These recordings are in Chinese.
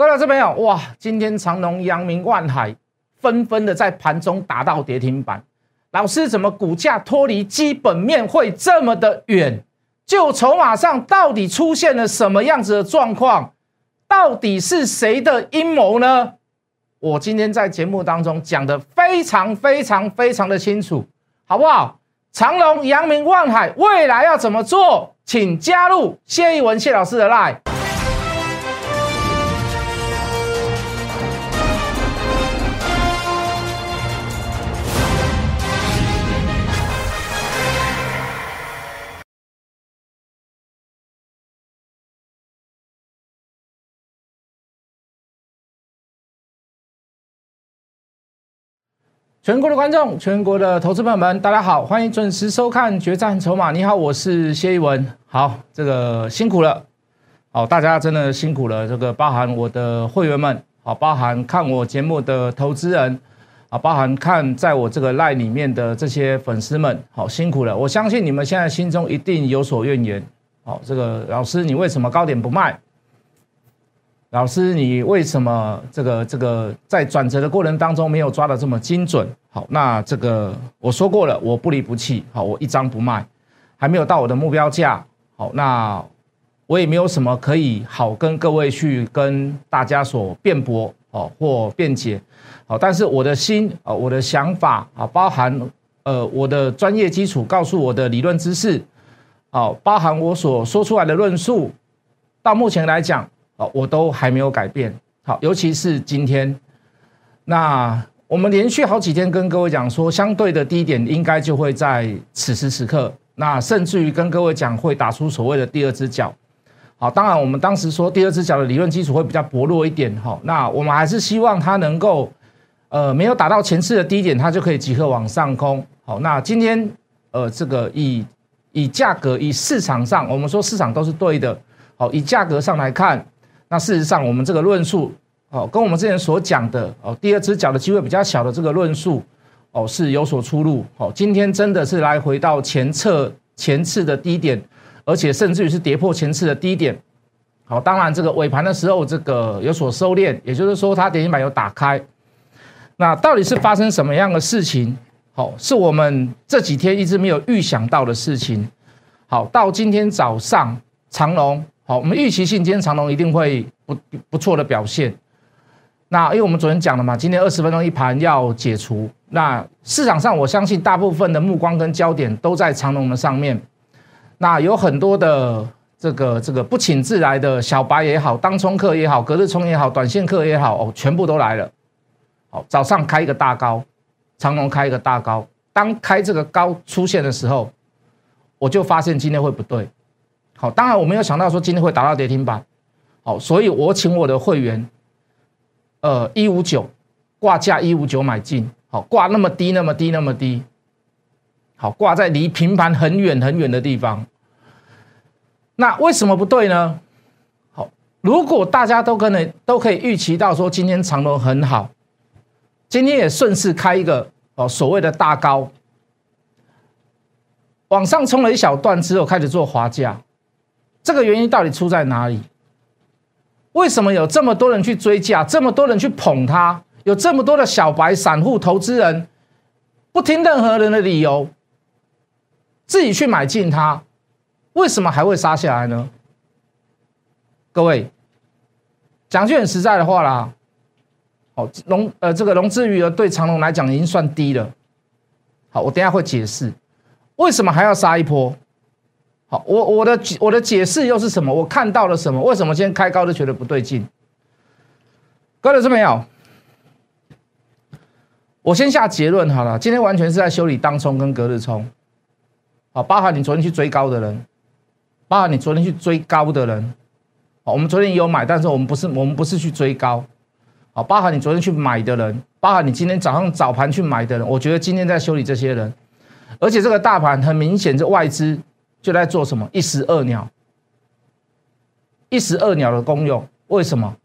各位老师朋友，哇，今天长隆、阳明、万海纷纷的在盘中达到跌停板。老师，怎么股价脱离基本面会这么的远？就筹码上到底出现了什么样子的状况？到底是谁的阴谋呢？我今天在节目当中讲的非常非常非常的清楚，好不好？长隆、阳明、万海未来要怎么做？请加入谢一文谢老师的 line。全国的观众，全国的投资朋友们，大家好，欢迎准时收看《决战筹码》。你好，我是谢一文。好，这个辛苦了，好，大家真的辛苦了。这个包含我的会员们，好，包含看我节目的投资人，啊，包含看在我这个赖里面的这些粉丝们，好，辛苦了。我相信你们现在心中一定有所怨言。好，这个老师，你为什么高点不卖？老师，你为什么这个这个在转折的过程当中没有抓的这么精准？好，那这个我说过了，我不离不弃。好，我一张不卖，还没有到我的目标价。好，那我也没有什么可以好跟各位去跟大家所辩驳哦或辩解。好，但是我的心啊，我的想法啊，包含呃我的专业基础，告诉我的理论知识，好，包含我所说出来的论述，到目前来讲。哦，我都还没有改变。好，尤其是今天，那我们连续好几天跟各位讲说，相对的低点应该就会在此时此刻。那甚至于跟各位讲，会打出所谓的第二只脚。好，当然我们当时说第二只脚的理论基础会比较薄弱一点。哈，那我们还是希望它能够，呃，没有打到前次的低点，它就可以即刻往上空。好，那今天，呃，这个以以价格以市场上，我们说市场都是对的。好，以价格上来看。那事实上，我们这个论述哦，跟我们之前所讲的哦，第二只脚的机会比较小的这个论述哦，是有所出入。哦，今天真的是来回到前侧前次的低点，而且甚至于是跌破前次的低点。好，当然这个尾盘的时候，这个有所收敛，也就是说它跌停板有打开。那到底是发生什么样的事情？好，是我们这几天一直没有预想到的事情。好，到今天早上长隆。好，我们预期性今天长隆一定会不不错的表现。那因为我们昨天讲了嘛，今天二十分钟一盘要解除。那市场上我相信大部分的目光跟焦点都在长隆的上面。那有很多的这个这个不请自来的小白也好，当冲客也好，隔日冲也好，短线客也好，哦，全部都来了。好，早上开一个大高，长隆开一个大高。当开这个高出现的时候，我就发现今天会不对。好，当然我没有想到说今天会达到跌停板，好，所以我请我的会员，呃，一五九挂价一五九买进，好，挂那么低那么低那么低，好，挂在离平盘很远很远的地方，那为什么不对呢？好，如果大家都可能都可以预期到说今天长龙很好，今天也顺势开一个哦所谓的大高，往上冲了一小段之后开始做滑价。这个原因到底出在哪里？为什么有这么多人去追价，这么多人去捧它，有这么多的小白散户投资人不听任何人的理由，自己去买进它，为什么还会杀下来呢？各位讲句很实在的话啦，哦，融呃这个融资余额对长隆来讲已经算低了，好，我等下会解释为什么还要杀一波。好，我我的我的解释又是什么？我看到了什么？为什么今天开高都觉得不对劲？各位老师没有？我先下结论好了，今天完全是在修理当冲跟隔日冲。好，包含你昨天去追高的人，包含你昨天去追高的人。好，我们昨天也有买，但是我们不是我们不是去追高。好，包含你昨天去买的人，包含你今天早上早盘去买的人，我觉得今天在修理这些人，而且这个大盘很明显是外资。就在做什么一石二鸟，一石二鸟的功用？为什么？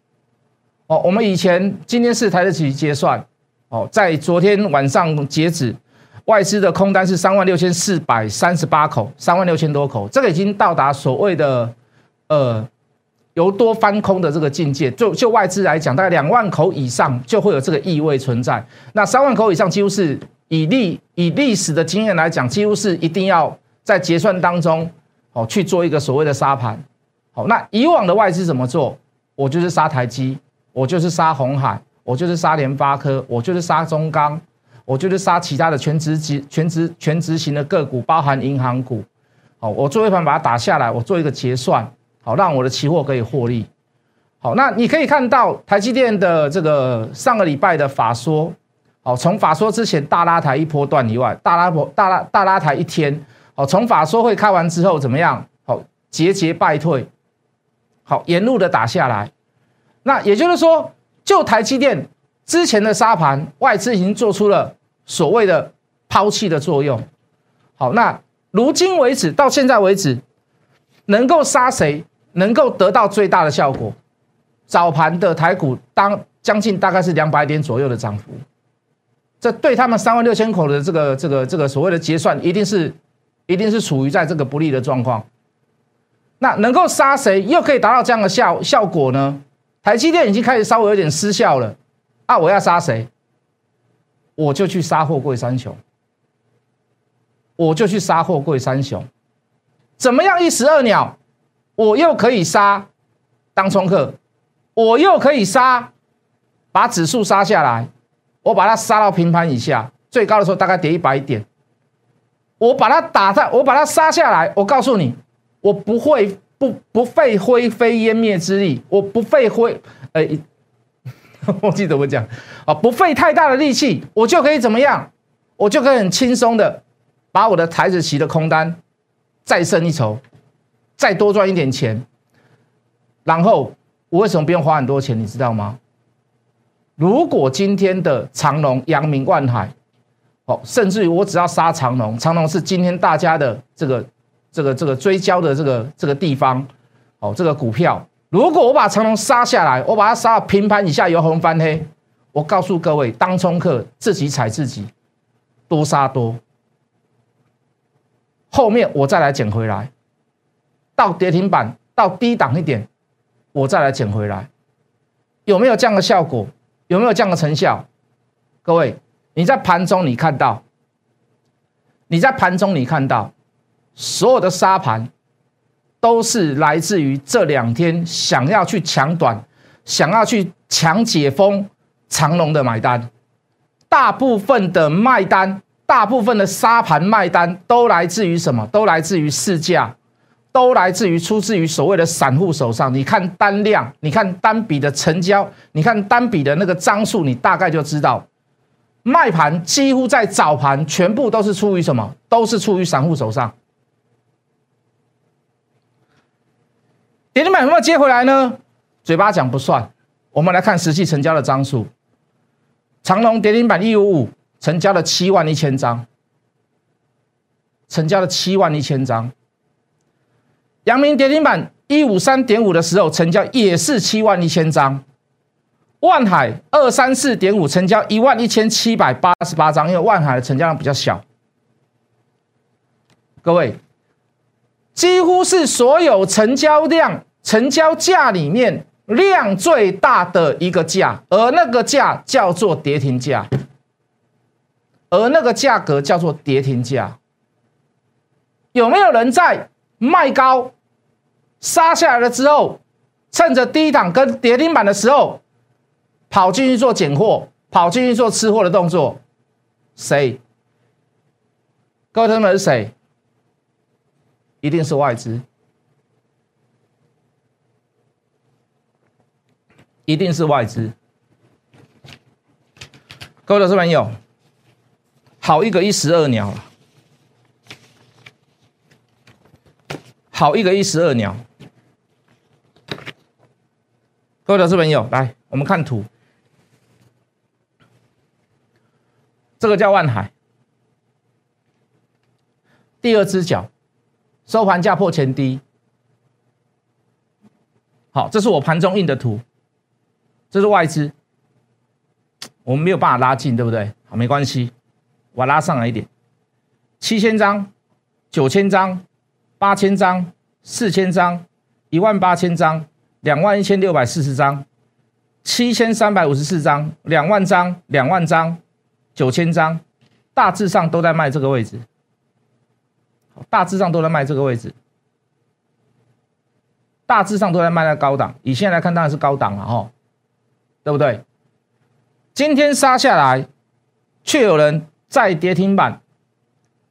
哦，我们以前今天是台的期结算，哦，在昨天晚上截止，外资的空单是三万六千四百三十八口，三万六千多口，这个已经到达所谓的呃由多翻空的这个境界，就就外资来讲，大概两万口以上就会有这个意味存在。那三万口以上，几乎是以历以历史的经验来讲，几乎是一定要在结算当中哦去做一个所谓的沙盘。好，那以往的外资怎么做？我就是杀台积，我就是杀红海，我就是杀联发科，我就是杀中钢，我就是杀其他的全职级、全职全职型的个股，包含银行股。好，我做一盘把它打下来，我做一个结算。好，让我的期货可以获利。好，那你可以看到台积电的这个上个礼拜的法说，好，从法说之前大拉抬一波段以外，大拉波大拉大拉抬一天，好，从法说会开完之后怎么样？好，节节败退，好，沿路的打下来。那也就是说，就台积电之前的沙盘，外资已经做出了所谓的抛弃的作用。好，那如今为止，到现在为止，能够杀谁？能够得到最大的效果，早盘的台股当将近大概是两百点左右的涨幅，这对他们三万六千口的这个这个这个所谓的结算，一定是一定是处于在这个不利的状况。那能够杀谁，又可以达到这样的效效果呢？台积电已经开始稍微有点失效了啊！我要杀谁，我就去杀货柜三雄，我就去杀货柜三雄，怎么样一石二鸟？我又可以杀当冲客，我又可以杀把指数杀下来，我把它杀到平盘以下，最高的时候大概跌一百点，我把它打在，我把它杀下来，我告诉你，我不会不不费灰飞烟灭之力，我不费灰，呃，我记得怎么讲啊，不费太大的力气，我就可以怎么样，我就可以很轻松的把我的台子棋的空单再胜一筹。再多赚一点钱，然后我为什么不用花很多钱？你知道吗？如果今天的长隆、阳明、万海，哦，甚至于我只要杀长隆，长隆是今天大家的这个、这个、这个追焦的这个这个地方，哦，这个股票，如果我把长隆杀下来，我把它杀到平盘以下，由红翻黑，我告诉各位，当冲客自己踩自己，多杀多，后面我再来捡回来。到跌停板到低档一点，我再来捡回来，有没有这样的效果？有没有这样的成效？各位，你在盘中你看到，你在盘中你看到，所有的沙盘都是来自于这两天想要去抢短、想要去抢解封长龙的买单，大部分的卖单，大部分的沙盘卖单都来自于什么？都来自于市价。都来自于出自于所谓的散户手上。你看单量，你看单笔的成交，你看单笔的那个张数，你大概就知道，卖盘几乎在早盘全部都是出于什么？都是出于散户手上。跌停板有没有接回来呢？嘴巴讲不算，我们来看实际成交的张数。长隆跌停板一五五，成交了七万一千张，成交了七万一千张。阳明跌停板一五三点五的时候，成交也是七万一千张。万海二三四点五，成交一万一千七百八十八张，因为万海的成交量比较小。各位，几乎是所有成交量、成交价里面量最大的一个价，而那个价叫做跌停价，而那个价格叫做跌停价。有没有人在卖高？杀下来了之后，趁着低档跟跌停板的时候，跑进去做捡货，跑进去做吃货的动作，谁？各位同学们是谁？一定是外资，一定是外资。各位投资朋友，好一个一石二鸟好一个一石二鸟。各位投资朋友，来，我们看图，这个叫万海，第二只脚，收盘价破前低。好，这是我盘中印的图，这是外资，我们没有办法拉近，对不对？好，没关系，我拉上来一点，七千张、九千张、八千张、四千张、一万八千张。两万一千六百四十张，七千三百五十四张，两万张，两万张，九千张，大致上都在卖这个位置，大致上都在卖这个位置，大致上都在卖在高档。以现在来看，当然是高档了哈，对不对？今天杀下来，却有人在跌停板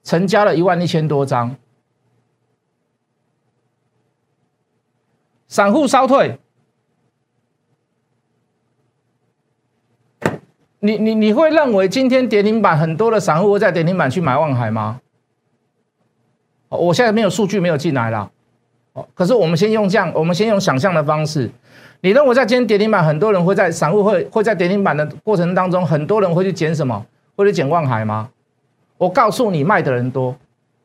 成交了一万一千多张。散户稍退，你你你会认为今天跌停板很多的散户会在跌停板去买望海吗？我现在没有数据没有进来了，哦，可是我们先用这样，我们先用想象的方式，你认为在今天跌停板很多人会在散户会会在跌停板的过程当中，很多人会去捡什么？会去捡望海吗？我告诉你，卖的人多。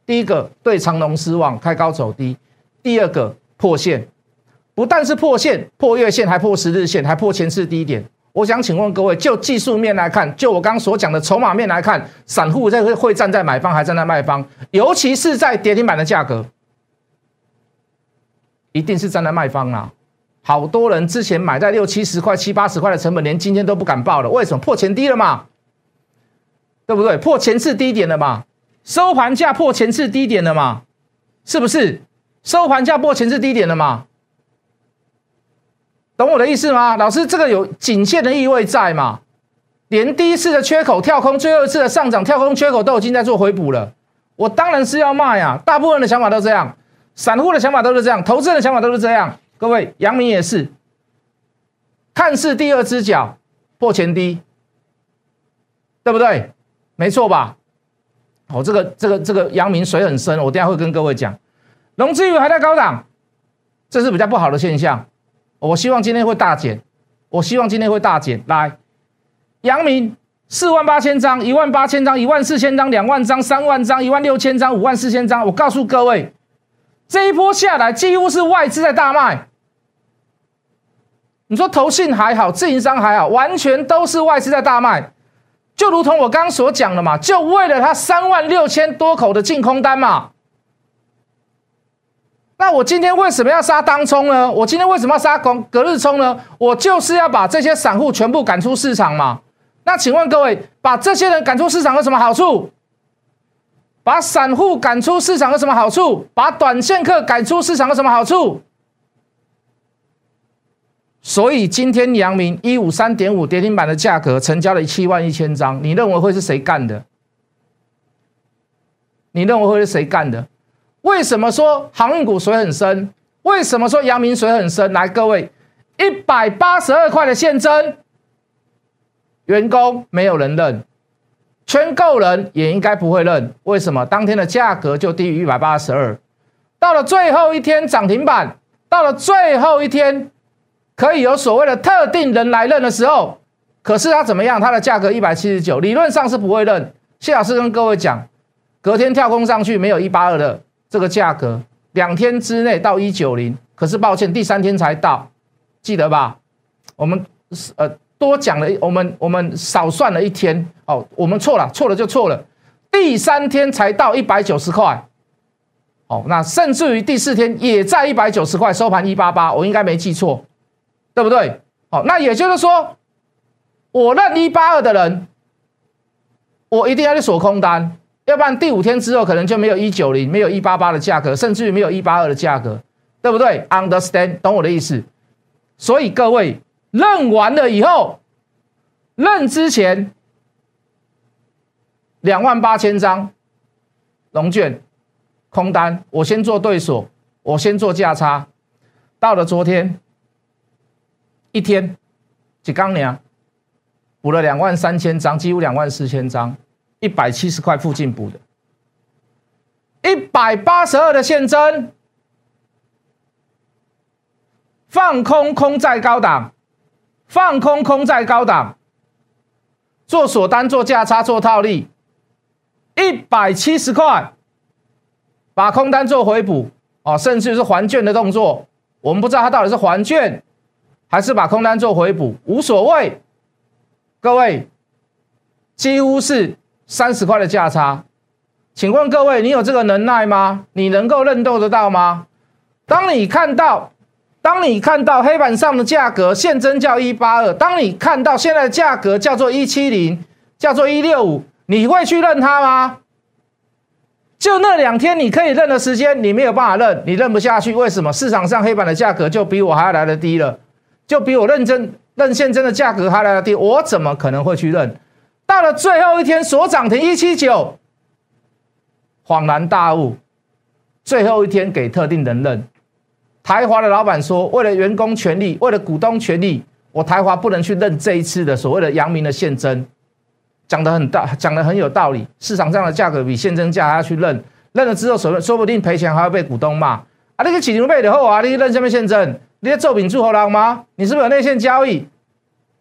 第一个对长隆失望，开高走低；第二个破线。不但是破线、破月线，还破十日线，还破前次低点。我想请问各位，就技术面来看，就我刚所讲的筹码面来看，散户在会站在买方，还站在卖方？尤其是在跌停板的价格，一定是站在卖方啊！好多人之前买在六七十块、七八十块的成本，连今天都不敢报了。为什么？破前低了嘛，对不对？破前次低点了嘛？收盘价破前次低点了嘛？是不是？收盘价破前次低点了嘛？懂我的意思吗？老师，这个有颈线的意味在嘛？连第一次的缺口跳空，最后一次的上涨跳空缺口都已经在做回补了。我当然是要卖呀！大部分的想法都这样，散户的想法都是这样，投资人的想法都是这样。各位，阳明也是，看似第二只脚破前低，对不对？没错吧？哦，这个这个这个阳明水很深，我等下会跟各位讲。融资余还在高档，这是比较不好的现象。我希望今天会大减，我希望今天会大减。来，阳明四万八千张，一万八千张，一万四千张，两万张，三万张，一万六千张，五万四千张。我告诉各位，这一波下来几乎是外资在大卖。你说投信还好，自营商还好，完全都是外资在大卖。就如同我刚刚所讲的嘛，就为了它三万六千多口的净空单嘛。那我今天为什么要杀当冲呢？我今天为什么要杀隔隔日冲呢？我就是要把这些散户全部赶出市场嘛。那请问各位，把这些人赶出市场有什么好处？把散户赶出市场有什么好处？把短线客赶出市场有什么好处？所以今天阳明一五三点五跌停板的价格成交了七万一千张，你认为会是谁干的？你认为会是谁干的？为什么说航运股水很深？为什么说阳明水很深？来，各位，一百八十二块的现增，员工没有人认，圈购人也应该不会认。为什么？当天的价格就低于一百八十二，到了最后一天涨停板，到了最后一天可以有所谓的特定人来认的时候，可是它怎么样？它的价格一百七十九，理论上是不会认。谢老师跟各位讲，隔天跳空上去没有一八二的。这个价格两天之内到一九零，可是抱歉，第三天才到，记得吧？我们呃多讲了，我们我们少算了一天哦，我们错了，错了就错了，第三天才到一百九十块，哦，那甚至于第四天也在一百九十块收盘一八八，我应该没记错，对不对？好，那也就是说，我认一八二的人，我一定要去锁空单。要不然第五天之后可能就没有一九零，没有一八八的价格，甚至于没有一八二的价格，对不对？Understand，懂我的意思？所以各位认完了以后，认之前两万八千张龙卷空单，我先做对锁，我先做价差，到了昨天一天几刚年补了两万三千张，几乎两万四千张。一百七十块附近补的，一百八十二的现增，放空空在高档，放空空在高档，做锁单做价差做套利，一百七十块，把空单做回补。哦，甚至是还券的动作，我们不知道它到底是还券还是把空单做回补，无所谓，各位几乎是。三十块的价差，请问各位，你有这个能耐吗？你能够认斗得到吗？当你看到当你看到黑板上的价格现增叫一八二，当你看到现在的价格叫做一七零，叫做一六五，你会去认它吗？就那两天你可以认的时间，你没有办法认，你认不下去。为什么？市场上黑板的价格就比我还要来的低了，就比我认真认现真的价格还来的低，我怎么可能会去认？到了最后一天，所涨停一七九，恍然大悟，最后一天给特定人认。台华的老板说，为了员工权利，为了股东权利，我台华不能去认这一次的所谓的阳明的现增。讲的很大，讲的很有道理。市场上的价格比现增价还要去认，认了之后，说说不定赔钱，还要被股东骂。啊，那个起牛背的后啊，你认下面现增，你在做饼祝侯郎吗？你是不是有内线交易？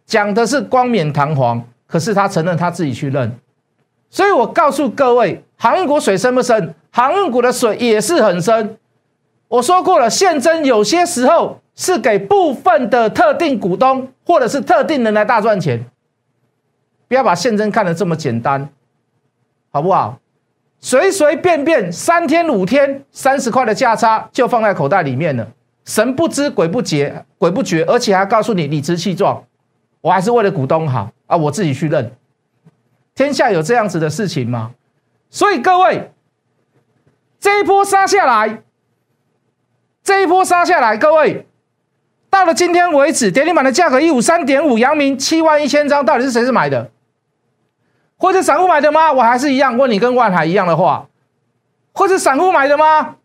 讲的是光冕堂皇，可是他承认他自己去认。所以我告诉各位，航运股水深不深？航运股的水也是很深。我说过了，现增有些时候是给部分的特定股东或者是特定人来大赚钱。不要把现增看得这么简单，好不好？随随便便三天五天三十块的价差就放在口袋里面了，神不知鬼不觉，鬼不觉，而且还告诉你理直气壮，我还是为了股东好啊，我自己去认。天下有这样子的事情吗？所以各位，这一波杀下来，这一波杀下来，各位。到了今天为止，跌停板的价格一五三点五，阳明七万一千张，到底是谁是买的？或者散户买的吗？我还是一样问你，跟万海一样的话，或者散户买的吗？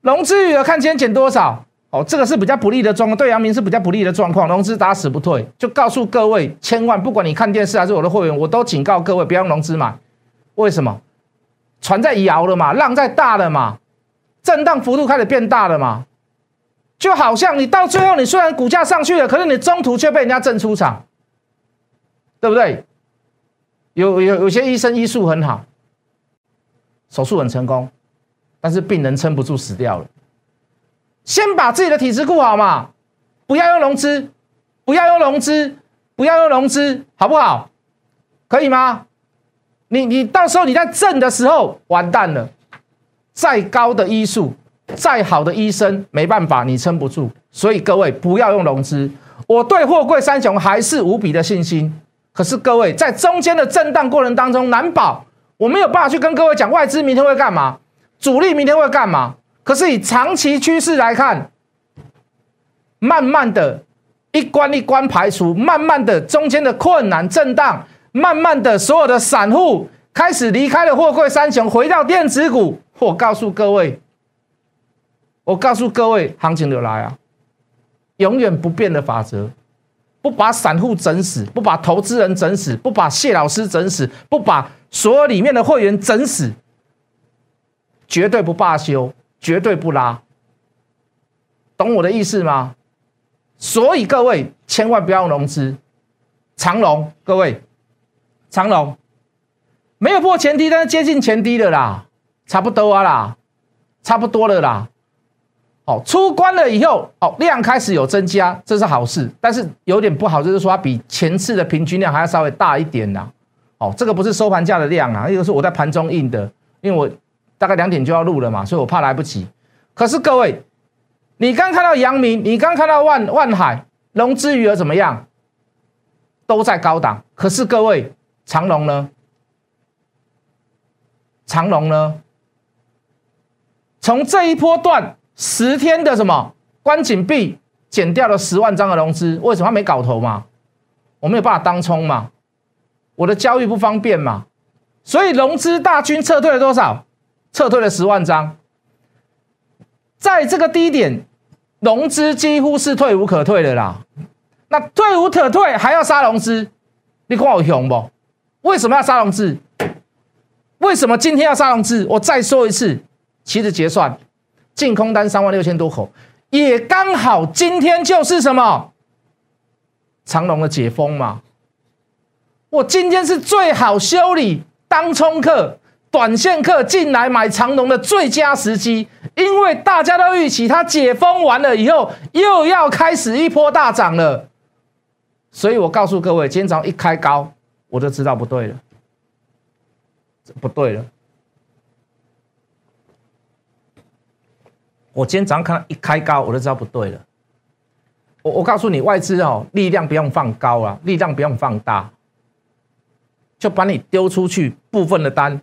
融资余额看今天减多少？哦，这个是比较不利的状况，对阳明是比较不利的状况。融资打死不退，就告诉各位，千万不管你看电视还是我的会员，我都警告各位，不要用融资买。为什么？船在摇了嘛，浪在大了嘛。震荡幅度开始变大了嘛？就好像你到最后，你虽然股价上去了，可是你中途却被人家震出场，对不对？有有有些医生医术很好，手术很成功，但是病人撑不住死掉了。先把自己的体质顾好嘛，不要用融资，不要用融资，不要用融资，好不好？可以吗？你你到时候你在震的时候完蛋了。再高的医术，再好的医生，没办法，你撑不住。所以各位不要用融资。我对货柜三雄还是无比的信心。可是各位在中间的震荡过程当中，难保我没有办法去跟各位讲外资明天会干嘛，主力明天会干嘛。可是以长期趋势来看，慢慢的一关一关排除，慢慢的中间的困难震荡，慢慢的所有的散户开始离开了货柜三雄，回到电子股。我告诉各位，我告诉各位，行情就来啊！永远不变的法则，不把散户整死，不把投资人整死，不把谢老师整死，不把所有里面的会员整死，绝对不罢休，绝对不拉。懂我的意思吗？所以各位千万不要融资，长龙，各位，长龙没有破前低，但是接近前低的啦。差不多啊啦，差不多了啦。哦，出关了以后，哦，量开始有增加，这是好事。但是有点不好，就是说它比前次的平均量还要稍微大一点啦。哦，这个不是收盘价的量啊，一个是我在盘中印的，因为我大概两点就要录了嘛，所以我怕来不及。可是各位，你刚看到阳明，你刚看到万万海，融资余额怎么样？都在高档。可是各位，长隆呢？长隆呢？从这一波段十天的什么关紧闭，减掉了十万张的融资，为什么没搞头嘛？我没有办法当冲嘛？我的交易不方便嘛？所以融资大军撤退了多少？撤退了十万张。在这个低点，融资几乎是退无可退的啦。那退无可退，还要杀融资？你看我凶不？为什么要杀融资？为什么今天要杀融资？我再说一次。其实结算净空单三万六千多口，也刚好今天就是什么长龙的解封嘛。我今天是最好修理当冲客、短线客进来买长龙的最佳时机，因为大家都预期它解封完了以后又要开始一波大涨了。所以我告诉各位，今天早上一开高，我就知道不对了，不对了。我今天早上看到一开高，我就知道不对了。我我告诉你，外资哦，力量不用放高啊，力量不用放大，就把你丢出去部分的单。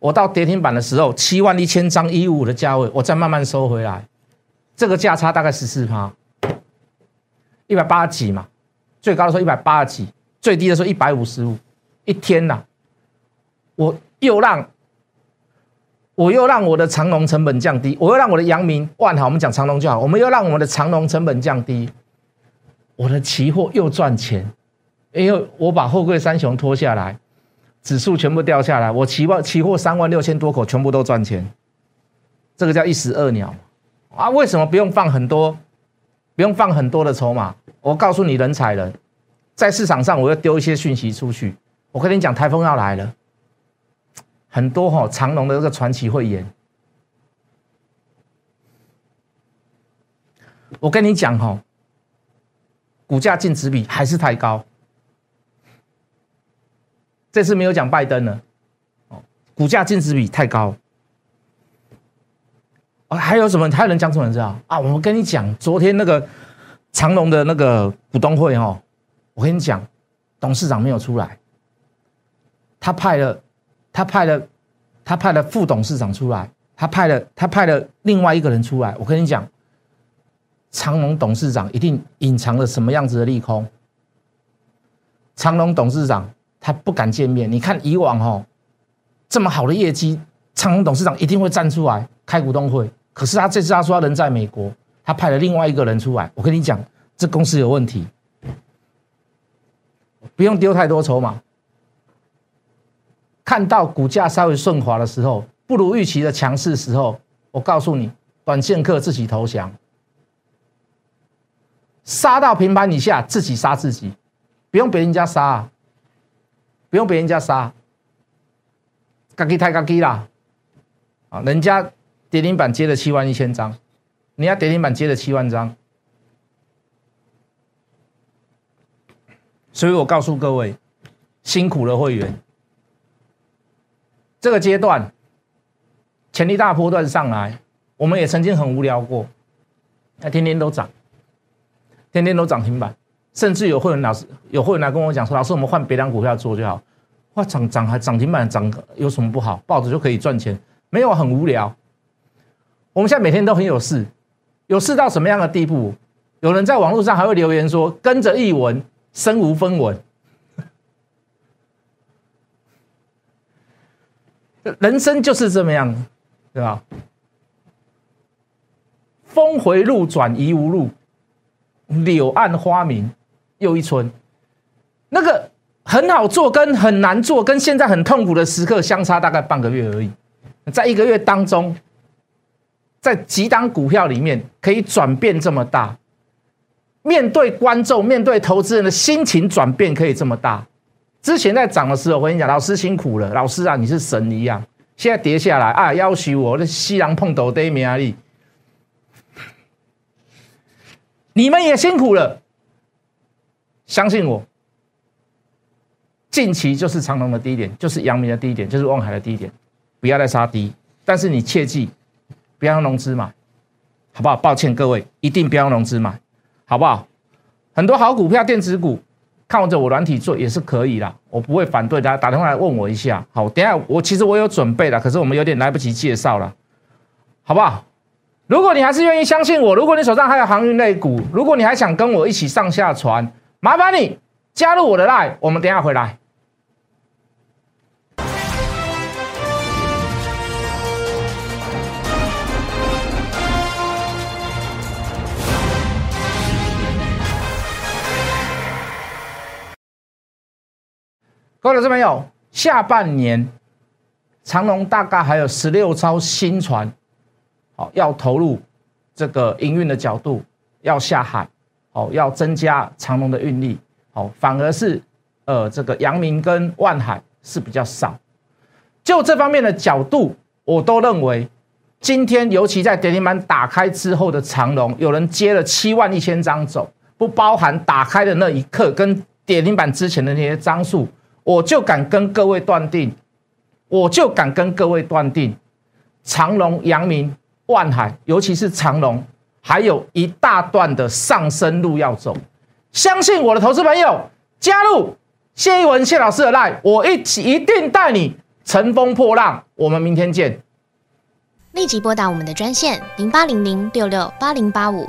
我到跌停板的时候，七万一千张一五的价位，我再慢慢收回来，这个价差大概十四趴，一百八十几嘛，最高的时候一百八十几，最低的时候一百五十五，一天呐，我又让，我又让我的长龙成本降低，我又让我的阳明万好，我们讲长龙就好，我们又让我们的长龙成本降低，我的期货又赚钱，因为我把后贵三雄拖下来。指数全部掉下来，我期望期货三万六千多口全部都赚钱，这个叫一石二鸟啊！为什么不用放很多，不用放很多的筹码？我告诉你，人才人，在市场上我要丢一些讯息出去。我跟你讲，台风要来了，很多哈长隆的这个传奇会员。我跟你讲哈，股价净值比还是太高。这次没有讲拜登了，哦，股价净值比太高，哦，还有什么？还有人讲什么？你知道啊？我们跟你讲，昨天那个长隆的那个股东会哦，我跟你讲，董事长没有出来，他派了，他派了，他派了副董事长出来，他派了，他派了另外一个人出来。我跟你讲，长隆董事长一定隐藏了什么样子的利空？长隆董事长。他不敢见面。你看以往哦，这么好的业绩，长隆董事长一定会站出来开股东会。可是他这次他说他人在美国，他派了另外一个人出来。我跟你讲，这公司有问题，不用丢太多筹码。看到股价稍微顺滑的时候，不如预期的强势时候，我告诉你，短线客自己投降，杀到平盘以下自己杀自己，不用别人家杀。不用别人家杀，嘎叽太嘎叽啦，啊，人家跌停板接了七万一千张，人家跌停板接了七万张，所以我告诉各位，辛苦了会员，这个阶段潜力大波段上来，我们也曾经很无聊过，那天天都涨，天天都涨停板。甚至有会员老师有会员来跟我讲说：“老师，我们换别张股票做就好。哇，涨涨还涨停板涨有什么不好？抱着就可以赚钱？没有，很无聊。我们现在每天都很有事，有事到什么样的地步？有人在网络上还会留言说：跟着一文，身无分文。人生就是这么样，对吧？峰回路转疑无路，柳暗花明。”又一村，那个很好做跟很难做，跟现在很痛苦的时刻相差大概半个月而已。在一个月当中，在几档股票里面可以转变这么大，面对观众、面对投资人的心情转变可以这么大。之前在涨的时候，我跟你讲，老师辛苦了，老师啊，你是神一样。现在跌下来啊，要许我的西洋碰头的名利，你们也辛苦了。相信我，近期就是长隆的低点，就是阳明的低点，就是望海的低点，不要再杀低。但是你切记，不要用融资买，好不好？抱歉各位，一定不要用融资买，好不好？很多好股票、电子股，看着我软体做也是可以啦，我不会反对大家打电话来问我一下。好，等下我其实我有准备了，可是我们有点来不及介绍了，好不好？如果你还是愿意相信我，如果你手上还有航运类股，如果你还想跟我一起上下船。麻烦你加入我的 line，我们等下回来。各位老师朋友，下半年长隆大概还有十六艘新船，好要投入这个营运的角度，要下海。哦，要增加长隆的运力，哦，反而是，呃，这个阳明跟万海是比较少。就这方面的角度，我都认为，今天尤其在跌停板打开之后的长隆，有人接了七万一千张走，不包含打开的那一刻跟跌停板之前的那些张数，我就敢跟各位断定，我就敢跟各位断定，长隆、阳明、万海，尤其是长隆，还有一大段的上升路要走。相信我的投资朋友，加入谢一文谢老师的 line，我一起一定带你乘风破浪。我们明天见。立即拨打我们的专线零八零零六六八零八五